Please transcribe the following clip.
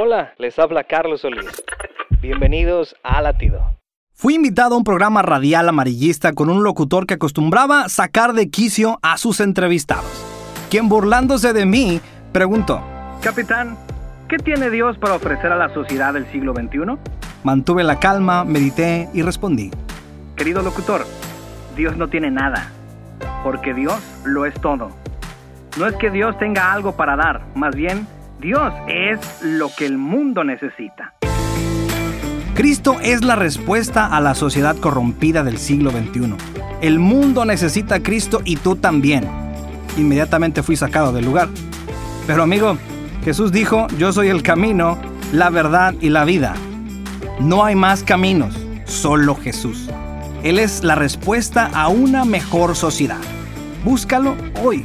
Hola, les habla Carlos Solís. Bienvenidos a Latido. Fui invitado a un programa radial amarillista con un locutor que acostumbraba sacar de quicio a sus entrevistados, quien burlándose de mí preguntó, Capitán, ¿qué tiene Dios para ofrecer a la sociedad del siglo XXI? Mantuve la calma, medité y respondí, Querido locutor, Dios no tiene nada, porque Dios lo es todo. No es que Dios tenga algo para dar, más bien, Dios es lo que el mundo necesita. Cristo es la respuesta a la sociedad corrompida del siglo XXI. El mundo necesita Cristo y tú también. Inmediatamente fui sacado del lugar. Pero amigo, Jesús dijo, yo soy el camino, la verdad y la vida. No hay más caminos, solo Jesús. Él es la respuesta a una mejor sociedad. Búscalo hoy.